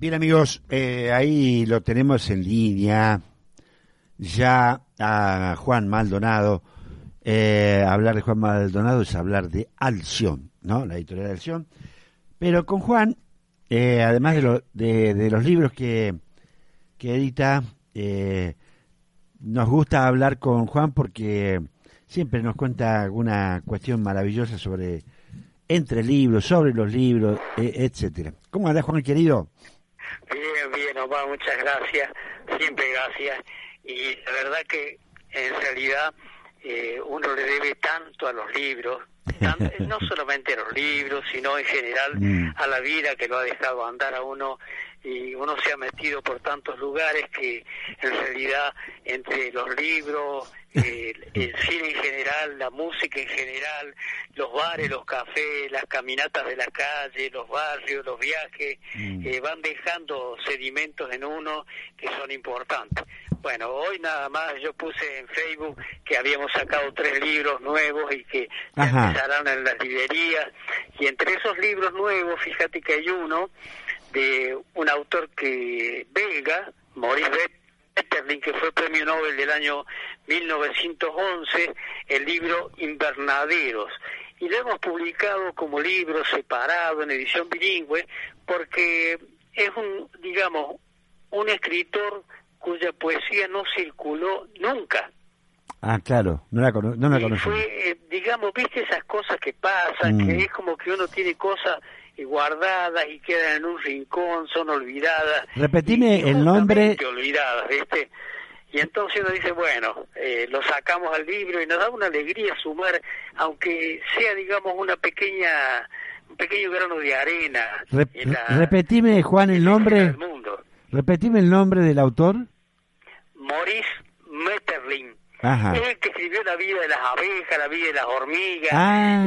Bien amigos, eh, ahí lo tenemos en línea ya a Juan Maldonado. Eh, hablar de Juan Maldonado es hablar de Alción, ¿no? La editorial de Alción. Pero con Juan, eh, además de, de, los libros que, que edita, nos gusta hablar con Juan porque siempre nos cuenta alguna cuestión maravillosa sobre entre libros, sobre los libros, etcétera. ¿Cómo andás, Juan, querido? Bien, bien, Omar, muchas gracias, siempre gracias. Y la verdad que en realidad eh, uno le debe tanto a los libros, no solamente a los libros, sino en general mm. a la vida que lo ha dejado andar a uno y uno se ha metido por tantos lugares que en realidad entre los libros, el cine en general, la música en general, los bares, los cafés, las caminatas de la calle, los barrios, los viajes, mm. eh, van dejando sedimentos en uno que son importantes. Bueno, hoy nada más yo puse en Facebook que habíamos sacado tres libros nuevos y que empezarán en las librerías. Y entre esos libros nuevos, fíjate que hay uno de un autor que belga, Maurice Que fue premio Nobel del año 1911, el libro Invernaderos. Y lo hemos publicado como libro separado en edición bilingüe porque es un, digamos, un escritor cuya poesía no circuló nunca. Ah, claro, no la, no la y Fue, eh, digamos, viste esas cosas que pasan, que mm. es como que uno tiene cosas guardadas y quedan en un rincón, son olvidadas. Repetime el nombre. olvidadas, ¿viste? Y entonces uno dice, bueno, eh, lo sacamos al libro y nos da una alegría sumar, aunque sea, digamos, una pequeña, un pequeño grano de arena. repetime, Juan, el nombre. Repetime el nombre del autor. Maurice Metterlin. Es el que escribió La vida de las abejas, La vida de las hormigas, ah.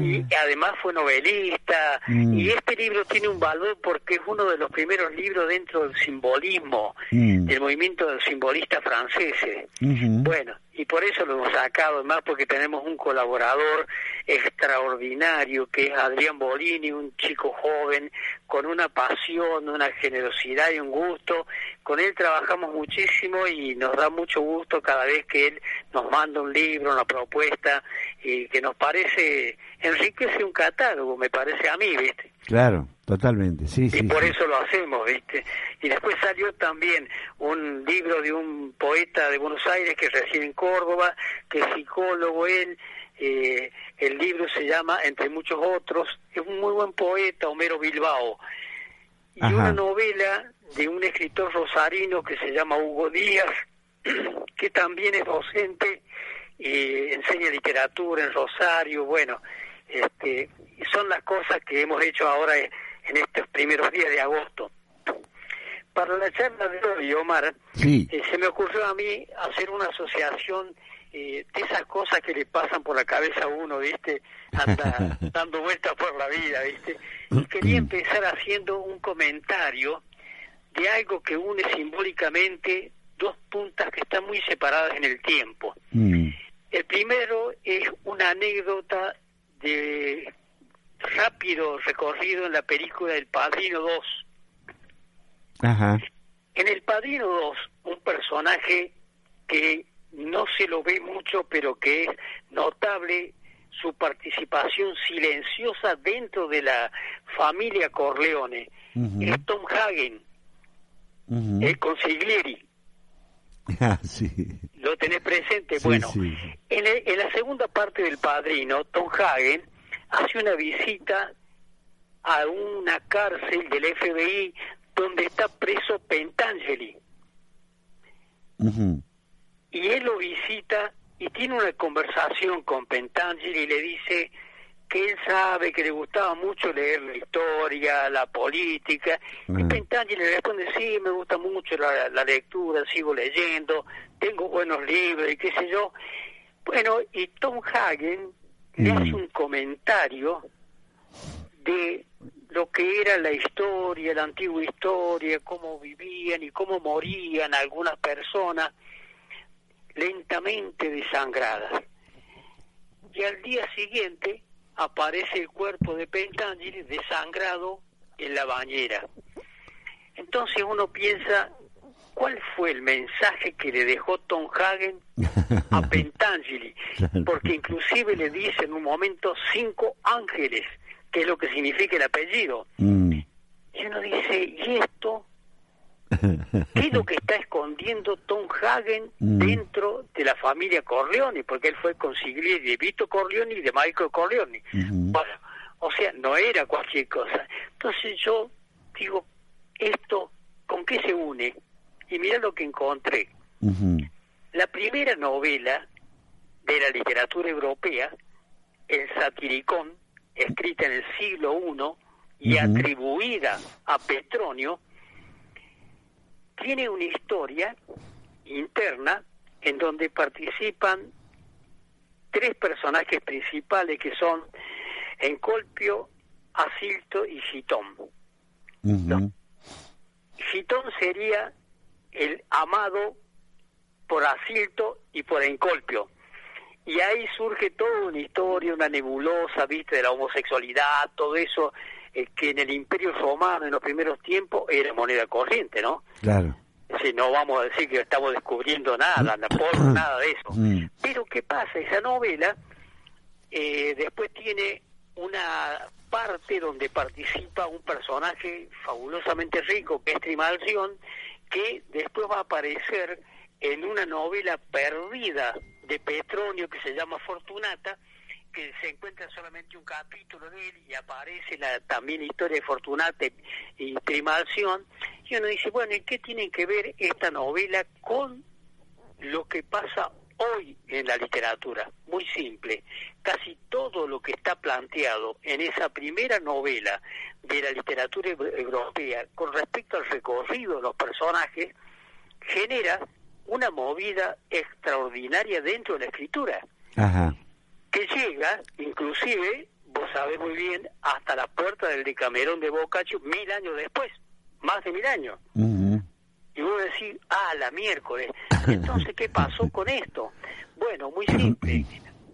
y, además fue novelista. Mm. Y este libro tiene un valor porque es uno de los primeros libros dentro del simbolismo, mm. del movimiento de los simbolistas franceses. Bueno, y por eso lo hemos sacado, además porque tenemos un colaborador extraordinario que es Adrián Bolini, un chico joven con una pasión, una generosidad y un gusto. Con él trabajamos muchísimo y nos da mucho gusto cada vez que él nos manda un libro, una propuesta y que nos parece enriquece un catálogo, me parece a mí, ¿viste? Claro, totalmente, sí, y sí. Y por eso lo hacemos, ¿viste? Y después salió también un libro de un poeta de Buenos Aires que reside en Córdoba, que es psicólogo él, eh, el libro se llama, entre muchos otros, es un muy buen poeta, Homero Bilbao, y una novela de un escritor rosarino que se llama Hugo Díaz, que también es docente y enseña literatura en Rosario, bueno, este, son las cosas que hemos hecho ahora en estos primeros días de agosto. Para la charla de hoy, Omar, eh, se me ocurrió a mí hacer una asociación eh, de esas cosas que le pasan por la cabeza a uno, ¿viste? Anda dando vueltas por la vida, ¿viste? Y quería empezar haciendo un comentario de algo que une simbólicamente dos puntas que están muy separadas en el tiempo. Mm. El primero es una anécdota de rápido recorrido en la película El Padrino 2. Ajá. En El Padrino 2, un personaje que no se lo ve mucho, pero que es notable su participación silenciosa dentro de la familia Corleone, es Tom Hagen, el consiglieri. Ah, sí. ¿Lo tenés presente? bueno, En, en, la segunda parte del Padrino, Tom Hagen hace una visita a una cárcel del FBI donde está preso Pentangeli. Y él lo visita y tiene una conversación con Pentangeli y le dice que él sabe que le gustaba mucho leer la historia, la política, y Pentangeli le responde, sí, me gusta mucho la, la lectura, sigo leyendo, tengo buenos libros y qué sé yo. Bueno, y Tom Hagen le hace un comentario de lo que era la historia, la antigua historia, cómo vivían y cómo morían algunas personas lentamente desangradas. Y al día siguiente aparece el cuerpo de Pentangeli desangrado en la bañera. entonces uno piensa, ¿cuál fue el mensaje que le dejó Tom Hagen a Pentangeli? Porque inclusive le dice en un momento cinco ángeles, que es lo que significa el apellido. Mm. Y uno dice, ¿y esto? ¿Qué es lo que está escondiendo Tom Hagen mm. dentro de la familia Corleone? Porque él fue consigliere de Vito Corleone y de Michael Corleone. Bueno, o sea, no era cualquier cosa. Entonces yo digo, ¿esto con qué se une? Y mira lo que encontré. La primera novela de la literatura europea, El Satiricón, escrita en el siglo I y atribuida a Petronio, tiene una historia interna en donde participan tres personajes principales que son Encolpio, Asilto y Gitón. Gitón sería el amado por Asilto y por Encolpio. Y ahí surge toda una historia, una nebulosa, viste, de la homosexualidad, todo eso eh, que en el Imperio Romano en los primeros tiempos era moneda corriente, ¿no? Claro. Si no vamos a decir que estamos descubriendo nada, nada de eso. Mm. Pero ¿qué pasa? Esa novela eh, después tiene una parte donde participa un personaje fabulosamente rico, que es Trimalción, que después va a aparecer en una novela perdida de Petronio que se llama Fortunata, que se encuentra solamente un capítulo de él y aparece la también historia de Fortunata y Trimalción, y uno dice, bueno, ¿y qué tiene que ver esta novela con lo que pasa hoy en la literatura? Muy simple, casi todo lo que está planteado en esa primera novela de la literatura europea con respecto al recorrido de los personajes genera una movida extraordinaria dentro de la escritura. Que llega, inclusive, vos sabés muy bien, hasta la puerta del Decamerón de Boccaccio mil años después, más de mil años. Y vos decís, ah, la miércoles. Entonces, ¿qué pasó con esto? Bueno, muy simple.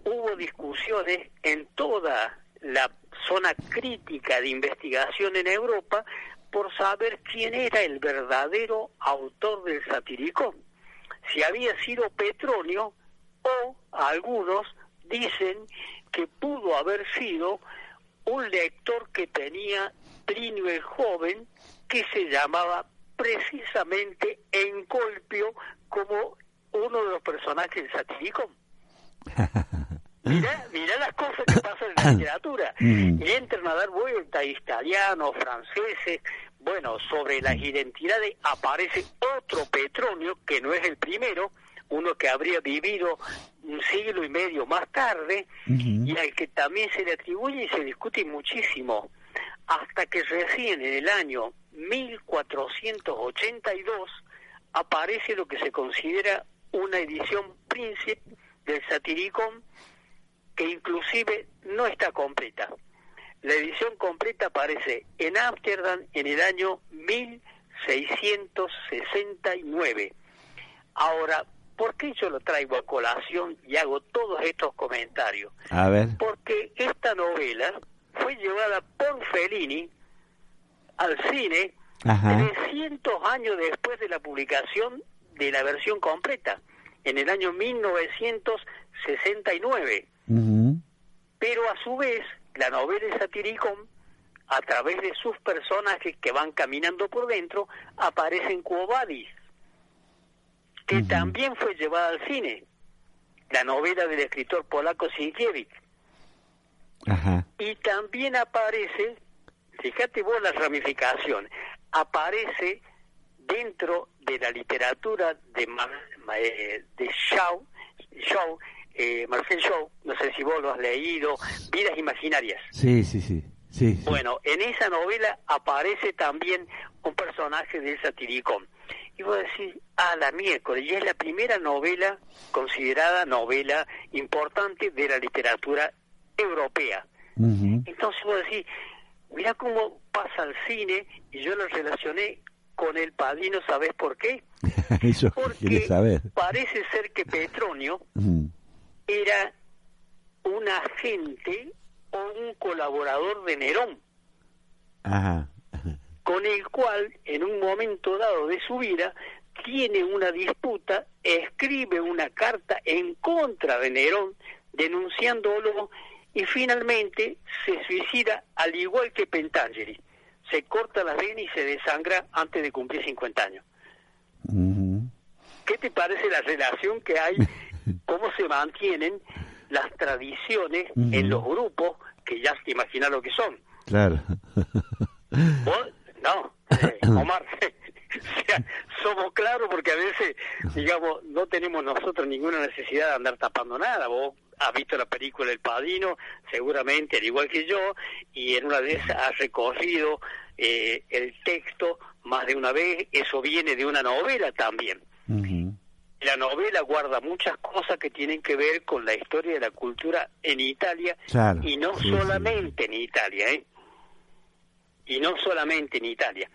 Hubo discusiones en toda la zona crítica de investigación en Europa por saber quién era el verdadero autor del satiricón si había sido Petronio o algunos dicen que pudo haber sido un lector que tenía Plinio el joven que se llamaba precisamente Encolpio como uno de los personajes del satírico. Mirá, mirá las cosas que pasan en la literatura. Mm. Y entran a dar vuelta italianos, franceses, bueno, sobre las identidades aparece otro Petronio, que no es el primero, uno que habría vivido un siglo y medio más tarde, y al que también se le atribuye y se discute muchísimo, hasta que recién en el año 1482 aparece lo que se considera una edición príncipe del Satiricón, que inclusive no está completa. La edición completa aparece en Ámsterdam en el año 1669. Ahora, ¿por qué yo lo traigo a colación y hago todos estos comentarios? A ver. Porque esta novela fue llevada por Fellini al cine 300 años después de la publicación de la versión completa, en el año 1969. Pero a su vez, la novela Satiricón, a través de sus personajes que van caminando por dentro, aparecen Cuobadis, que también fue llevada al cine, la novela del escritor polaco Sienkiewicz. Y también aparece, fíjate vos la ramificación, aparece dentro de la literatura de, eh, de Shaw, Shaw eh, Marcel Shaw, no sé si vos lo has leído, Vidas Imaginarias. Sí, sí, sí. sí, Bueno, en esa novela aparece también un personaje del satiricón. Y vos decís, ah, la miércoles, y es la primera novela considerada novela importante de la literatura europea. Entonces vos decís, mira cómo pasa el cine, y yo lo relacioné con el padrino, ¿sabés por qué? Eso Porque saber. parece ser que Petronio era un agente o un colaborador de Nerón. Ajá. Con el cual en un momento dado de su vida tiene una disputa, escribe una carta en contra de Nerón, denunciándolo y finalmente se suicida al igual que Pentangeli. Se corta la vena y se desangra antes de cumplir 50 años. ¿Qué te parece la relación que hay, cómo se mantienen las tradiciones en los grupos que ya te imaginas lo que son? Claro. No, eh, Omar, somos claros porque a veces, digamos, no tenemos nosotros ninguna necesidad de andar tapando nada. Vos has visto la película El Padino, seguramente, al igual que yo, y en una vez has recorrido eh, el texto más de una vez, eso viene de una novela también. La novela guarda muchas cosas que tienen que ver con la historia de la cultura en Italia y no solamente en Italia, ¿eh? Y no solamente en Italia.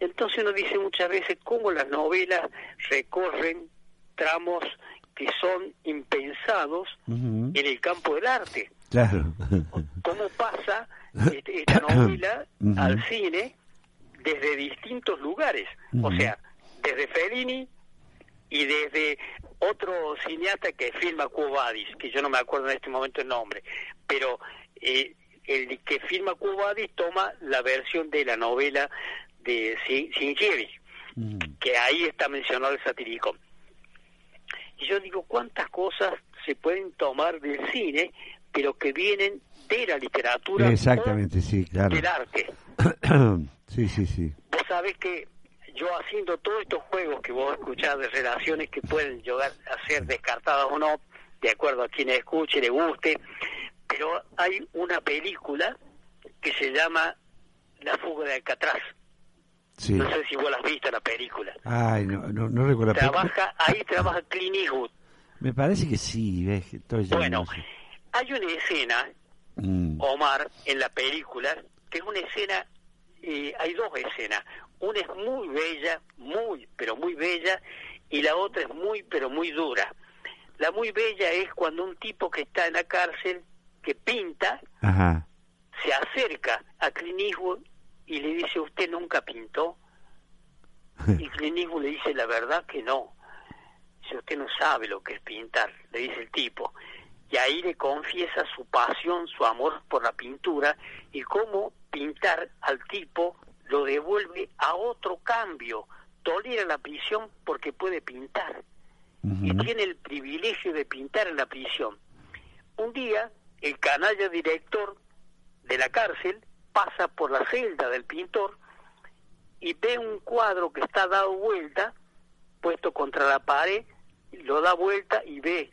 Entonces uno dice muchas veces cómo las novelas recorren tramos que son impensados en el campo del arte. Claro. ¿Cómo pasa este, esta novela al cine desde distintos lugares? O sea, desde Fellini y desde otro cineasta que filma Cubadis, que yo no me acuerdo en este momento el nombre, pero eh, el que filma Cubadis toma la versión de la novela de Singieri, que ahí está mencionado el satírico. Y yo digo, ¿cuántas cosas se pueden tomar del cine, pero que vienen de la literatura Exactamente, sí, claro. del arte? sí, sí, sí. Vos sabés que yo haciendo todos estos juegos que vos escuchás de relaciones que pueden llegar a ser descartadas o no, de acuerdo a quien escuche, le guste, pero hay una película que se llama La fuga de Alcatraz. No sé si vos la has visto la película. Ay, no, no, no recuerdo. Trabaja, ahí trabaja Clint Eastwood. Me parece que sí, ves. bueno, hay una escena, mm. Omar, en la película, que es una escena, eh, hay dos escenas. Una es muy bella, muy, pero muy bella, y la otra es muy, pero muy dura. La muy bella es cuando un tipo que está en la cárcel, que pinta, se acerca a Clint Eastwood y le dice, ¿usted nunca pintó? Y Clint le dice, la verdad que no. Si usted no sabe lo que es pintar, le dice el tipo. Y ahí le confiesa su pasión, su amor por la pintura y cómo pintar al tipo lo devuelve a otro cambio. Tolera la prisión porque puede pintar. Y tiene el privilegio de pintar en la prisión. Un día, el canalla director de la cárcel pasa por la celda del pintor y ve un cuadro que está dado vuelta, puesto contra la pared, lo da vuelta y ve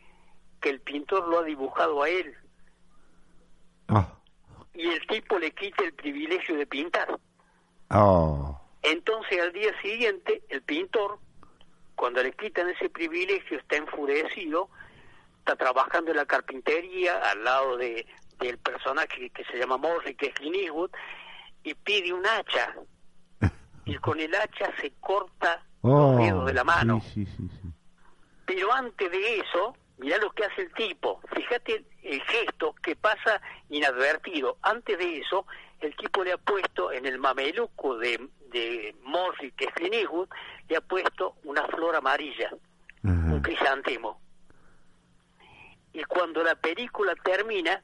que el pintor lo ha dibujado a él. Ah. Y el tipo le quita el privilegio de pintar. Oh. Entonces al día siguiente, el pintor, cuando le quitan ese privilegio, está enfurecido, está trabajando en la carpintería al lado de, del personaje que se llama Morri, que es Clint y pide un hacha. Y con el hacha se corta los oh, dedos de la mano. Pero antes de eso, mirá lo que hace el tipo. Fíjate el gesto que pasa inadvertido. Antes de eso, el tipo le ha puesto en el mameluco de, de Morri, que es Clint le ha puesto una flor amarilla, un crisantemo. Y cuando la película termina,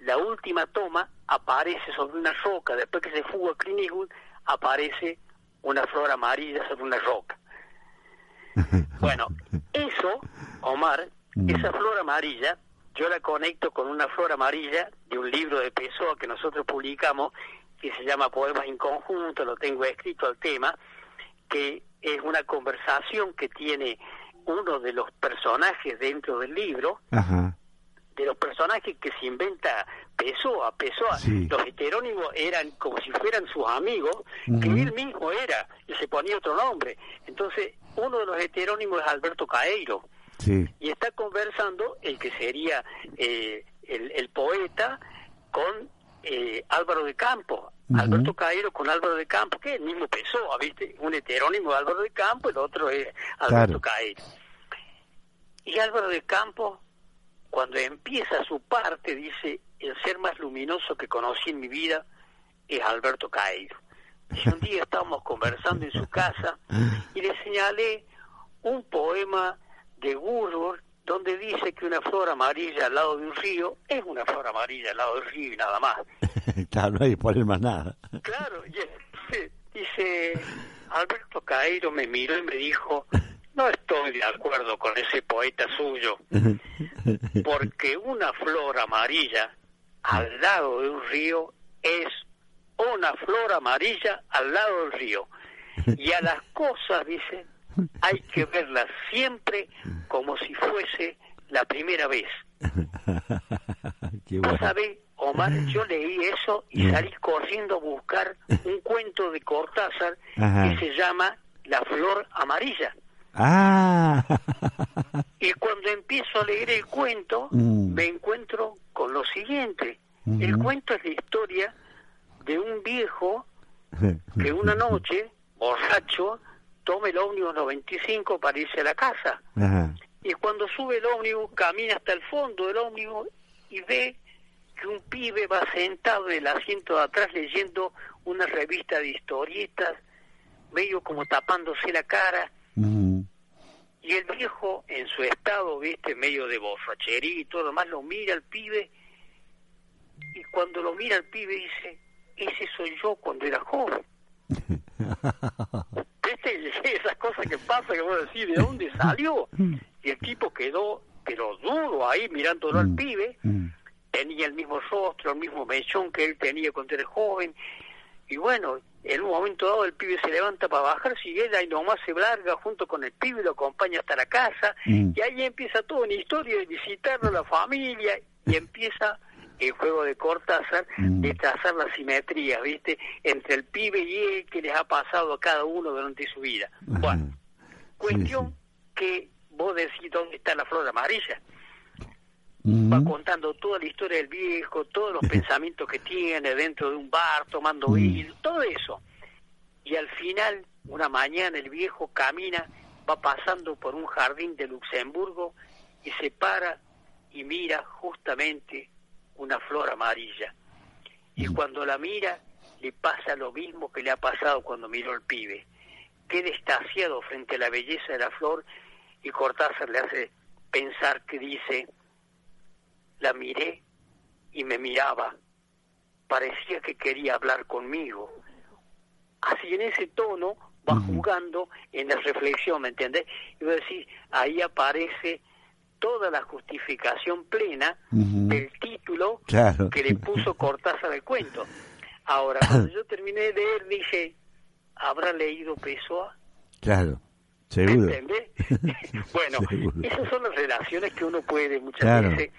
la última toma aparece sobre una roca, después que se fuga Clint aparece una flor amarilla sobre una roca. Bueno, eso, Omar, mm. esa flor amarilla, yo la conecto con una flor amarilla de un libro de Pessoa que nosotros publicamos, que se llama Poemas en Conjunto, lo tengo escrito al tema, que es una conversación que tiene uno de los personajes dentro del libro, de los personajes que se inventa Pessoa, Pessoa, los heterónimos eran como si fueran sus amigos, que él mismo era, y se ponía otro nombre. Entonces, uno de los heterónimos es Alberto Caeiro, y está conversando el que sería eh, el, poeta con eh, Álvaro de Campos. Alberto Caeiro con Álvaro de Campos, que es el mismo Pessoa, ¿viste? Un heterónimo de Álvaro de Campos, el otro es Alberto Caeiro. Y Álvaro de Campos cuando empieza su parte, dice, el ser más luminoso que conocí en mi vida es Alberto Cairo. Y un día estábamos conversando en su casa y le señalé un poema de Woodward donde dice que una flor amarilla al lado de un río es una flor amarilla al lado del río y nada más. claro, no hay que poner más nada. Claro, y dice, dice Alberto Cairo me miró y me dijo, no estoy de acuerdo con ese poeta suyo, porque una flor amarilla al lado de un río es una flor amarilla al lado del río. Y a las cosas, dice, hay que verlas siempre como si fuese la primera vez. Qué ¿Vos bueno. sabés, Omar? Yo leí eso y salí corriendo a buscar un cuento de Cortázar Ajá. que se llama La flor amarilla. Ah, Y cuando empiezo a leer el cuento, Mm. me encuentro con lo siguiente. El cuento es la historia de un viejo que una noche, borracho, toma el ómnibus 95 para irse a la casa. Ajá. Y cuando sube el ómnibus, camina hasta el fondo del ómnibus y ve que un pibe va sentado en el asiento de atrás leyendo una revista de historietas, medio como tapándose la cara. Y el viejo, en su estado, viste, medio de borrachería y todo lo demás, lo mira al pibe. Y cuando lo mira al pibe, dice: Ese soy yo cuando era joven. Esas cosas que pasan que vos decís, ¿de dónde salió? Y el tipo quedó, pero duro ahí mirándolo al Mm. pibe. Mm. Tenía el mismo rostro, el mismo mechón que él tenía cuando era joven. Y bueno, en un momento dado el pibe se levanta para bajarse y él ahí nomás se larga junto con el pibe, lo acompaña hasta la casa. Mm. Y ahí empieza toda una historia de visitarlo, la familia, y empieza el juego de Cortázar Mm. de trazar la simetría, ¿viste? Entre el pibe y él que les ha pasado a cada uno durante su vida. Bueno, cuestión sí. que vos decís dónde está la flor amarilla. Ujú. Va contando toda la historia del viejo, todos los pensamientos que tiene dentro de un bar, tomando Mm. vino, todo eso. Y al final, una mañana, el viejo camina, va pasando por un jardín de Luxemburgo y se para y mira justamente una flor amarilla. Y Mm. cuando la mira, le pasa lo mismo que le ha pasado cuando miró al pibe. Queda extasiado frente a la belleza de la flor y Cortázar le hace pensar que dice, la miré y me miraba, parecía que quería hablar conmigo. Así en ese tono va Ujú. jugando en la reflexión, ¿me entendés? Y vos decís, ahí aparece toda la justificación plena del título Claro. que le puso Cortázar al cuento. Ahora, cuando yo terminé de leer, dije, ¿habrá leído Pessoa? Claro, seguro. ¿Entendés? bueno, Seguro. esas son las relaciones que uno puede muchas Claro. veces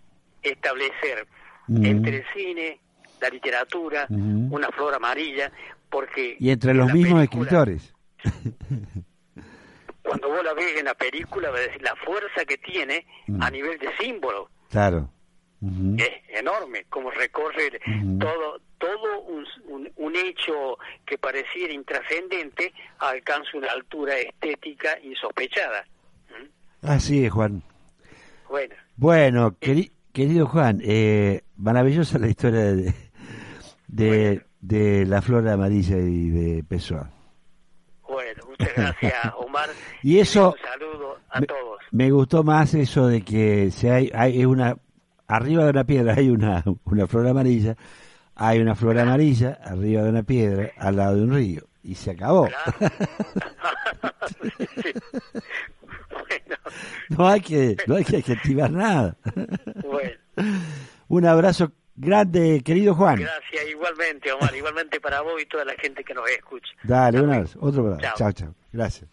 establecer Ujú. entre el cine, la literatura, Ujú. una flor amarilla, porque... Y entre en los mismos película, escritores. Cuando vos la ves en la película, ves la fuerza que tiene Mm. a nivel de símbolo. Claro. Es enorme, como recorre todo todo un, un, un hecho que pareciera intrascendente alcanza una altura estética insospechada. ¿Mm? Así es, Juan. Bueno, Bueno, queri- querido Juan, eh, maravillosa la historia de, de, de la flor amarilla y de Pessoa. bueno, muchas gracias Omar. Y eso- Un saludo a Me, todos. me gustó más eso de que si hay, hay una arriba de una piedra hay una, una flor amarilla, hay una flor amarilla arriba de una piedra al lado de un río y se acabó. Claro. Sí. Bueno, No hay que no hay que adjetivar nada. bueno, Un abrazo grande, querido Juan. gracias igualmente Omar, igualmente para vos y toda la gente que nos escucha. Dale, un abrazo. Otro abrazo. Chao. Chao, chao. Gracias.